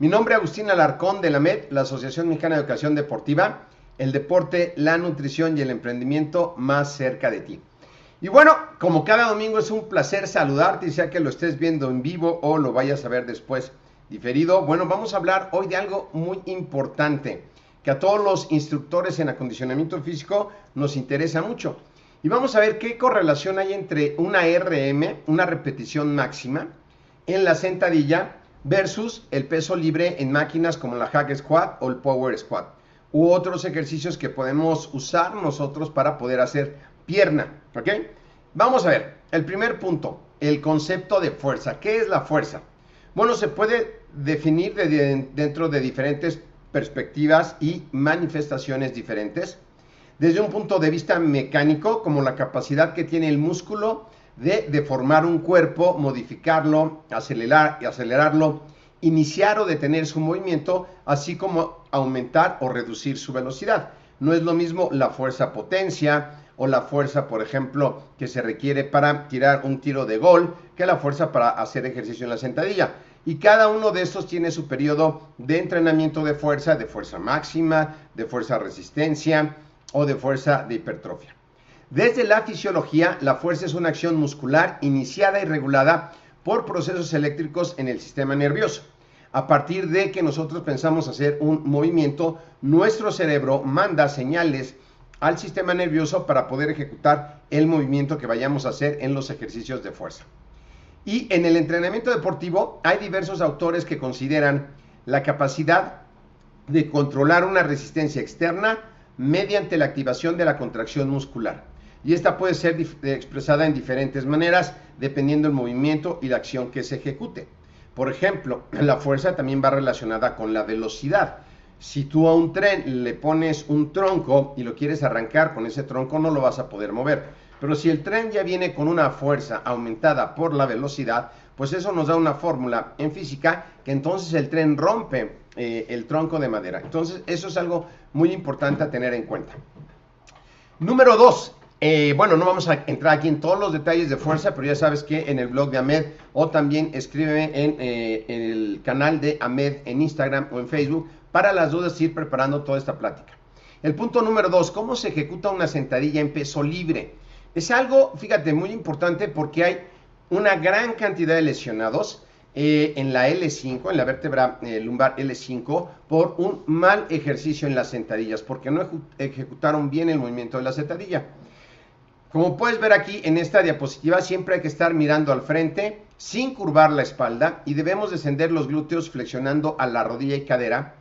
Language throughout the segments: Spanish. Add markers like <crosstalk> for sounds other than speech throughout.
Mi nombre es Agustín Alarcón de la MED, la Asociación Mexicana de Educación Deportiva, el deporte, la nutrición y el emprendimiento más cerca de ti. Y bueno, como cada domingo es un placer saludarte, sea que lo estés viendo en vivo o lo vayas a ver después diferido. Bueno, vamos a hablar hoy de algo muy importante que a todos los instructores en acondicionamiento físico nos interesa mucho. Y vamos a ver qué correlación hay entre una RM, una repetición máxima, en la sentadilla versus el peso libre en máquinas como la hack squat o el power squat u otros ejercicios que podemos usar nosotros para poder hacer pierna, ¿ok? Vamos a ver, el primer punto, el concepto de fuerza. ¿Qué es la fuerza? Bueno, se puede definir de, dentro de diferentes perspectivas y manifestaciones diferentes. Desde un punto de vista mecánico, como la capacidad que tiene el músculo de deformar un cuerpo, modificarlo, acelerar, acelerarlo, iniciar o detener su movimiento, así como aumentar o reducir su velocidad. No es lo mismo la fuerza potencia o la fuerza, por ejemplo, que se requiere para tirar un tiro de gol, que la fuerza para hacer ejercicio en la sentadilla. Y cada uno de estos tiene su periodo de entrenamiento de fuerza, de fuerza máxima, de fuerza resistencia o de fuerza de hipertrofia. Desde la fisiología, la fuerza es una acción muscular iniciada y regulada por procesos eléctricos en el sistema nervioso. A partir de que nosotros pensamos hacer un movimiento, nuestro cerebro manda señales al sistema nervioso para poder ejecutar el movimiento que vayamos a hacer en los ejercicios de fuerza. Y en el entrenamiento deportivo hay diversos autores que consideran la capacidad de controlar una resistencia externa mediante la activación de la contracción muscular y esta puede ser expresada en diferentes maneras dependiendo del movimiento y la acción que se ejecute. Por ejemplo, <clears throat> la fuerza también va relacionada con la velocidad. Si tú a un tren le pones un tronco y lo quieres arrancar con ese tronco, no lo vas a poder mover. Pero si el tren ya viene con una fuerza aumentada por la velocidad, pues eso nos da una fórmula en física que entonces el tren rompe eh, el tronco de madera. Entonces eso es algo muy importante a tener en cuenta. Número dos, eh, bueno, no vamos a entrar aquí en todos los detalles de fuerza, pero ya sabes que en el blog de Ahmed o también escríbeme en, eh, en el canal de Ahmed en Instagram o en Facebook para las dudas ir preparando toda esta plática. El punto número dos, ¿cómo se ejecuta una sentadilla en peso libre? Es algo, fíjate, muy importante porque hay una gran cantidad de lesionados eh, en la L5, en la vértebra lumbar L5, por un mal ejercicio en las sentadillas, porque no ejecutaron bien el movimiento de la sentadilla. Como puedes ver aquí en esta diapositiva, siempre hay que estar mirando al frente sin curvar la espalda y debemos descender los glúteos flexionando a la rodilla y cadera,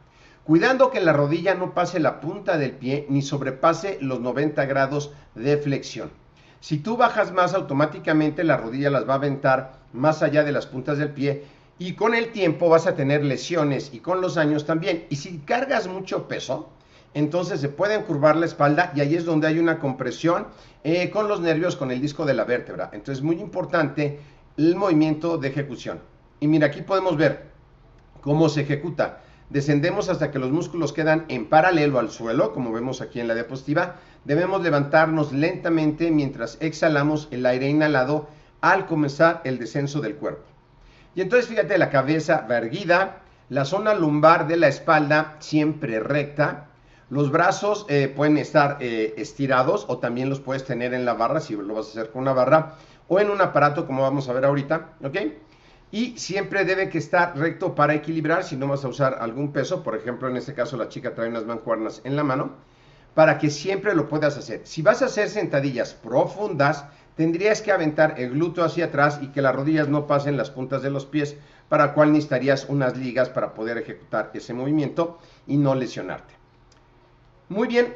cuidando que la rodilla no pase la punta del pie ni sobrepase los 90 grados de flexión. Si tú bajas más automáticamente, la rodilla las va a aventar más allá de las puntas del pie Y con el tiempo vas a tener lesiones y con los años también. Y si cargas mucho peso, entonces se puede encurvar la espalda y ahí es donde hay una compresión eh, con los nervios, con el disco de la vértebra. Entonces es muy importante el movimiento de ejecución. Y mira, aquí podemos ver cómo se ejecuta. Descendemos hasta que los músculos quedan en paralelo al suelo, como vemos aquí en la diapositiva. Debemos levantarnos lentamente mientras exhalamos el aire inhalado al comenzar el descenso del cuerpo. Y entonces fíjate la cabeza erguida, la zona lumbar de la espalda siempre recta, los brazos eh, pueden estar eh, estirados o también los puedes tener en la barra si lo vas a hacer con una barra o en un aparato como vamos a ver ahorita, ¿ok? Y siempre debe que estar recto para equilibrar si no vas a usar algún peso, por ejemplo en este caso la chica trae unas mancuernas en la mano, para que siempre lo puedas hacer. Si vas a hacer sentadillas profundas, tendrías que aventar el glúteo hacia atrás y que las rodillas no pasen las puntas de los pies, para cual necesitarías unas ligas para poder ejecutar ese movimiento y no lesionarte. Muy bien,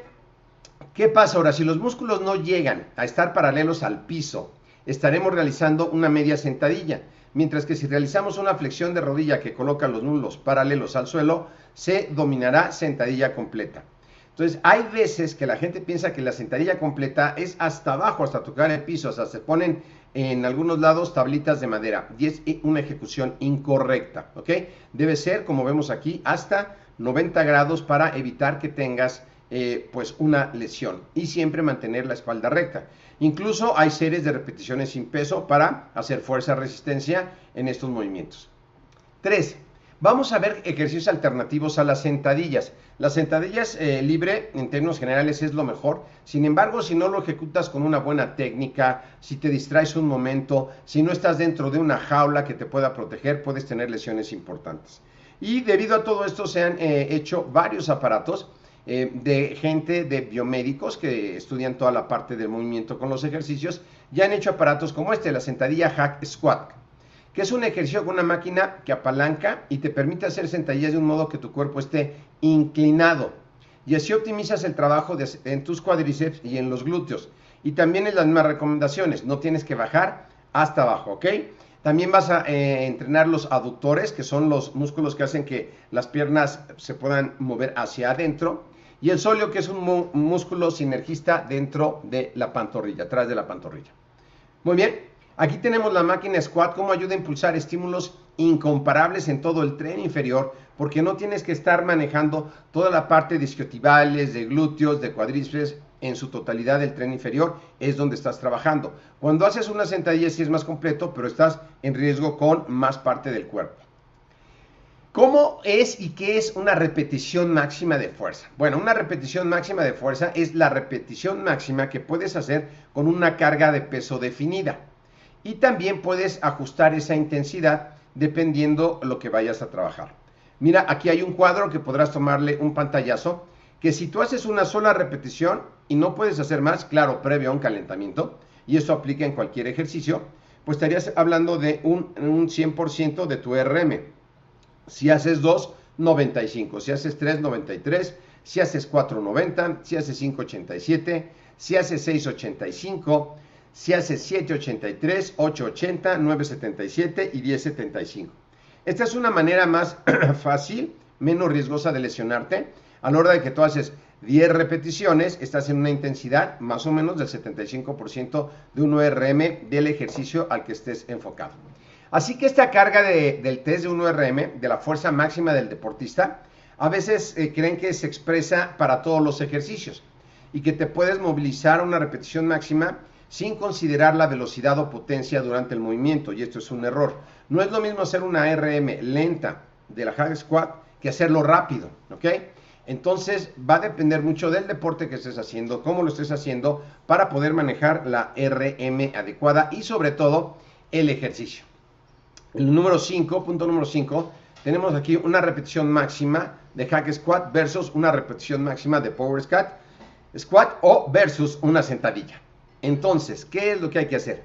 ¿qué pasa ahora? Si los músculos no llegan a estar paralelos al piso, estaremos realizando una media sentadilla, mientras que si realizamos una flexión de rodilla que coloca los nulos paralelos al suelo, se dominará sentadilla completa. Entonces, hay veces que la gente piensa que la sentadilla completa es hasta abajo, hasta tocar el piso, o sea, se ponen en algunos lados tablitas de madera y es una ejecución incorrecta, ¿ok? Debe ser, como vemos aquí, hasta 90 grados para evitar que tengas eh, pues una lesión y siempre mantener la espalda recta. Incluso hay series de repeticiones sin peso para hacer fuerza-resistencia en estos movimientos. 3. Vamos a ver ejercicios alternativos a las sentadillas. Las sentadillas eh, libre en términos generales es lo mejor. Sin embargo, si no lo ejecutas con una buena técnica, si te distraes un momento, si no estás dentro de una jaula que te pueda proteger, puedes tener lesiones importantes. Y debido a todo esto se han eh, hecho varios aparatos eh, de gente de biomédicos que estudian toda la parte del movimiento con los ejercicios, ya han hecho aparatos como este, la sentadilla Hack Squat, que es un ejercicio con una máquina que apalanca y te permite hacer sentadillas de un modo que tu cuerpo esté inclinado. Y así optimizas el trabajo en tus cuádriceps y en los glúteos. Y también en las mismas recomendaciones, no tienes que bajar hasta abajo, ¿ok? También vas a eh, entrenar los aductores, que son los músculos que hacen que las piernas se puedan mover hacia adentro y el sóleo que es un músculo sinergista dentro de la pantorrilla, atrás de la pantorrilla. Muy bien, aquí tenemos la máquina squat, cómo ayuda a impulsar estímulos incomparables en todo el tren inferior, porque no tienes que estar manejando toda la parte de isquiotibiales, de glúteos, de cuádriceps, en su totalidad del tren inferior, es donde estás trabajando. Cuando haces una sentadilla sí es más completo, pero estás en riesgo con más parte del cuerpo. ¿Cómo es y qué es una repetición máxima de fuerza? Bueno, una repetición máxima de fuerza es la repetición máxima que puedes hacer con una carga de peso definida. Y también puedes ajustar esa intensidad dependiendo lo que vayas a trabajar. Mira, aquí hay un cuadro que podrás tomarle un pantallazo, que si tú haces una sola repetición y no puedes hacer más, claro, previo a un calentamiento, y eso aplica en cualquier ejercicio, pues estarías hablando de un, un 100% de tu RM si haces 2, 95. Si haces 3, 93. Si haces 4, 90. Si haces 5, 87. Si haces 6, 85. Si haces 7, 83. 8, 80. 9, 77 y 10, 75. Esta es una manera más <clears throat> fácil, menos riesgosa de lesionarte. A la hora de que tú haces 10 repeticiones, estás en una intensidad más o menos del 75% de un ORM del ejercicio al que estés enfocado. Así que esta carga del test de 1RM, de la fuerza máxima del deportista, a veces eh, creen que se expresa para todos los ejercicios y que te puedes movilizar a una repetición máxima sin considerar la velocidad o potencia durante el movimiento, y esto es un error. No es lo mismo hacer una RM lenta de la hack squat que hacerlo rápido, ¿ok? Entonces va a depender mucho del deporte que estés haciendo, cómo lo estés haciendo, para poder manejar la RM adecuada y sobre todo el ejercicio. El número 5, punto número 5, tenemos aquí una repetición máxima de hack squat versus una repetición máxima de power squat, squat o versus una sentadilla. Entonces, ¿qué es lo que hay que hacer?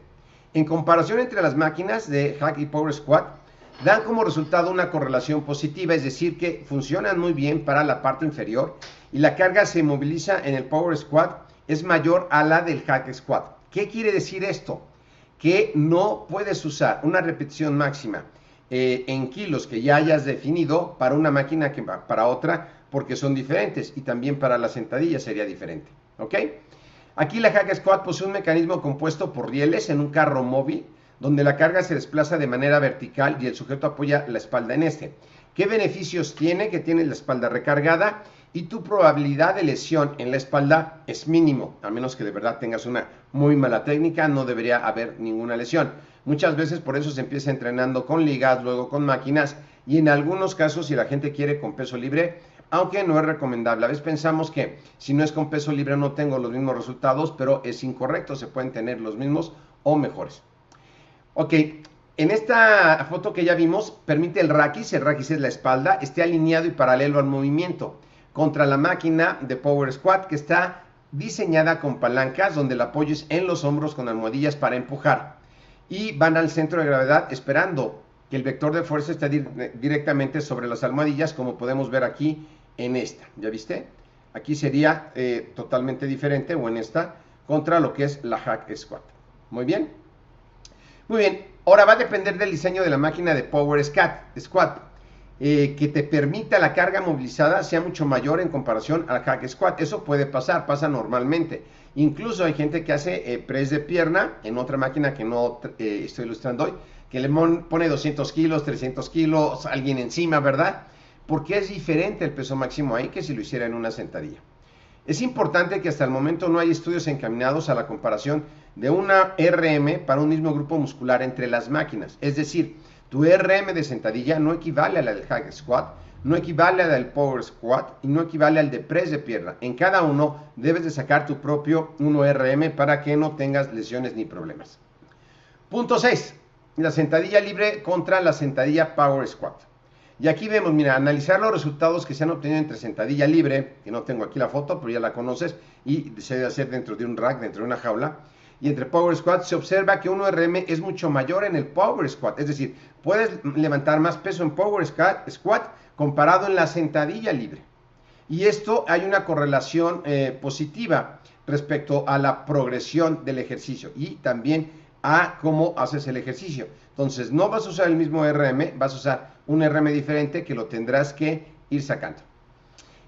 En comparación entre las máquinas de hack y power squat, dan como resultado una correlación positiva, es decir, que funcionan muy bien para la parte inferior y la carga se moviliza en el power squat es mayor a la del hack squat. ¿Qué quiere decir esto? Que no puedes usar una repetición máxima eh, en kilos que ya hayas definido para una máquina que para otra, porque son diferentes y también para la sentadilla sería diferente. ¿Ok? Aquí la Hack Squat posee un mecanismo compuesto por rieles en un carro móvil, donde la carga se desplaza de manera vertical y el sujeto apoya la espalda en este. ¿Qué beneficios tiene? Que tiene la espalda recargada y tu probabilidad de lesión en la espalda es mínimo, a menos que de verdad tengas una muy mala técnica, no debería haber ninguna lesión. Muchas veces por eso se empieza entrenando con ligas, luego con máquinas y en algunos casos si la gente quiere con peso libre, aunque no es recomendable. A veces pensamos que si no es con peso libre no tengo los mismos resultados, pero es incorrecto, se pueden tener los mismos o mejores. Ok, en esta foto que ya vimos, permite el raquis, el raquis es la espalda, esté alineado y paralelo al movimiento contra la máquina de Power Squat que está diseñada con palancas donde el apoyo es en los hombros con almohadillas para empujar y van al centro de gravedad esperando que el vector de fuerza esté directamente sobre las almohadillas como podemos ver aquí en esta, ¿ya viste? Aquí sería eh, totalmente diferente, o en esta, contra lo que es la hack squat. Muy bien. Muy bien, ahora va a depender del diseño de la máquina de Power Squat, eh, que te permita la carga movilizada sea mucho mayor en comparación al hack squat. Eso puede pasar, pasa normalmente. Incluso hay gente que hace eh, press de pierna en otra máquina que no estoy ilustrando hoy, que le pone 200 kilos, 300 kilos, alguien encima, ¿verdad? porque es diferente el peso máximo ahí que si lo hiciera en una sentadilla. Es importante que hasta el momento no hay estudios encaminados a la comparación de una RM para un mismo grupo muscular entre las máquinas. Es decir, tu RM de sentadilla no equivale a la del hack squat, no equivale a la del power squat y no equivale al de press de pierna. En cada uno debes de sacar tu propio 1RM para que no tengas lesiones ni problemas. Punto 6. La sentadilla libre contra la sentadilla power squat. Y aquí vemos, mira, analizar los resultados que se han obtenido entre sentadilla libre, que no tengo aquí la foto, pero ya la conoces, y se debe hacer dentro de un rack, dentro de una jaula. Y entre Power Squat se observa que un RM es mucho mayor en el Power Squat, es decir, puedes levantar más peso en Power Squat comparado en la sentadilla libre. Y esto hay una correlación eh, positiva respecto a la progresión del ejercicio y también a cómo haces el ejercicio. Entonces, no vas a usar el mismo RM, vas a usar un RM diferente que lo tendrás que ir sacando.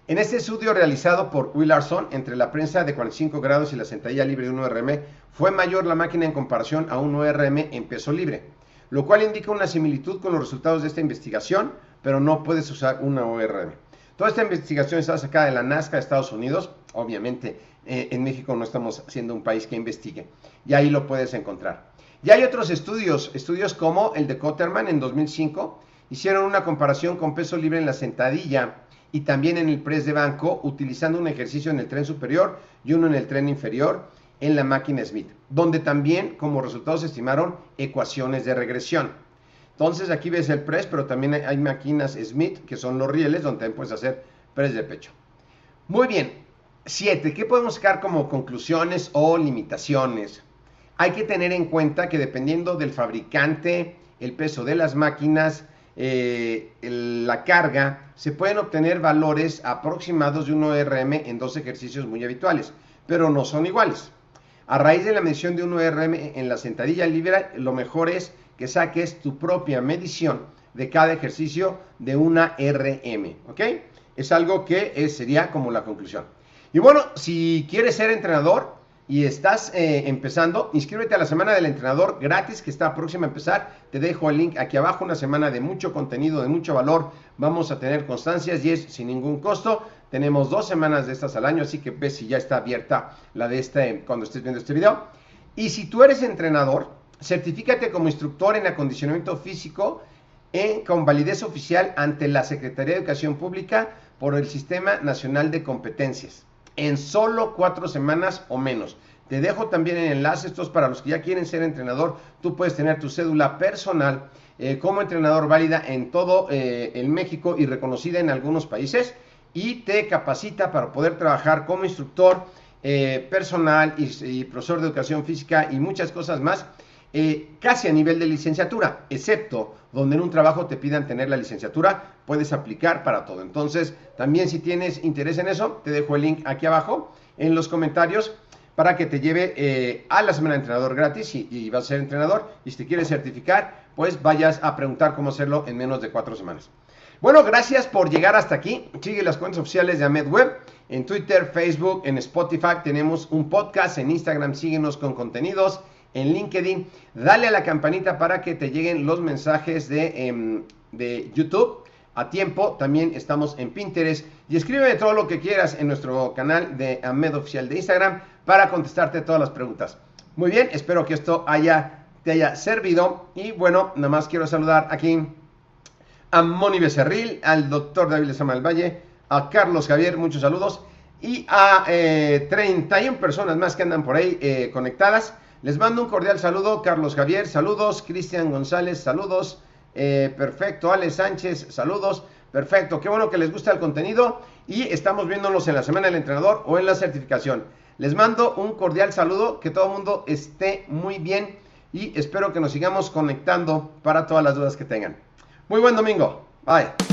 En este estudio realizado por Willarson entre la prensa de 45 grados y la sentadilla libre de 1RM, fue mayor la máquina en comparación a un RM en peso libre, lo cual indica una similitud con los resultados de esta investigación, pero no puedes usar una ORM. Toda esta investigación está sacada de la NASCA de Estados Unidos, obviamente eh, en México no estamos siendo un país que investigue, y ahí lo puedes encontrar. Y hay otros estudios, estudios como el de Cotterman en 2005, hicieron una comparación con peso libre en la sentadilla y también en el press de banco, utilizando un ejercicio en el tren superior y uno en el tren inferior en la máquina Smith, donde también como resultados se estimaron ecuaciones de regresión. Entonces aquí ves el press, pero también hay máquinas Smith, que son los rieles, donde también puedes hacer press de pecho. Muy bien, 7. ¿Qué podemos sacar como conclusiones o limitaciones? Hay que tener en cuenta que dependiendo del fabricante, el peso de las máquinas, eh, la carga, se pueden obtener valores aproximados de 1RM en dos ejercicios muy habituales, pero no son iguales. A raíz de la medición de 1RM en la sentadilla libre, lo mejor es que saques tu propia medición de cada ejercicio de una RM, ¿ok? Es algo que sería como la conclusión. Y bueno, si quieres ser entrenador, y estás eh, empezando, inscríbete a la semana del entrenador gratis que está próxima a empezar. Te dejo el link aquí abajo, una semana de mucho contenido, de mucho valor. Vamos a tener constancias y es sin ningún costo. Tenemos dos semanas de estas al año, así que ves si ya está abierta la de este cuando estés viendo este video. Y si tú eres entrenador, certifícate como instructor en acondicionamiento físico en, con validez oficial ante la Secretaría de Educación Pública por el Sistema Nacional de Competencias en solo cuatro semanas o menos. Te dejo también el enlace, estos para los que ya quieren ser entrenador. Tú puedes tener tu cédula personal eh, como entrenador válida en todo eh, el México y reconocida en algunos países y te capacita para poder trabajar como instructor eh, personal y, profesor de educación física y muchas cosas más, casi a nivel de licenciatura, excepto donde en un trabajo te pidan tener la licenciatura, puedes aplicar para todo. Entonces, también si tienes interés en eso, te dejo el link aquí abajo en los comentarios para que te lleve eh, a la semana de entrenador gratis y, y, vas a ser entrenador. Y si te quieres certificar, pues vayas a preguntar cómo hacerlo en menos de cuatro semanas. Bueno, gracias por llegar hasta aquí. Sigue las cuentas oficiales de Ahmed Web en Twitter, Facebook, en Spotify. Tenemos un podcast en Instagram. Síguenos con contenidos en LinkedIn. Dale a la campanita para que te lleguen los mensajes de, eh, de YouTube a tiempo. También estamos en Pinterest. Y escríbeme todo lo que quieras en nuestro canal de Ahmed Oficial de Instagram para contestarte todas las preguntas. Muy bien, espero que esto haya, te haya servido. Y bueno, nada más quiero saludar aquí a Moni Becerril, al doctor David Lezama Valle, a Carlos Javier, muchos saludos. Y a eh, 31 personas más que andan por ahí eh, conectadas. Les mando un cordial saludo, Carlos Javier, saludos, Cristian González, saludos, eh, perfecto, Ale Sánchez, saludos, perfecto, qué bueno que les gusta el contenido y estamos viéndonos en la Semana del Entrenador o en la certificación. Les mando un cordial saludo, que todo el mundo esté muy bien y espero que nos sigamos conectando para todas las dudas que tengan. Muy buen domingo, bye.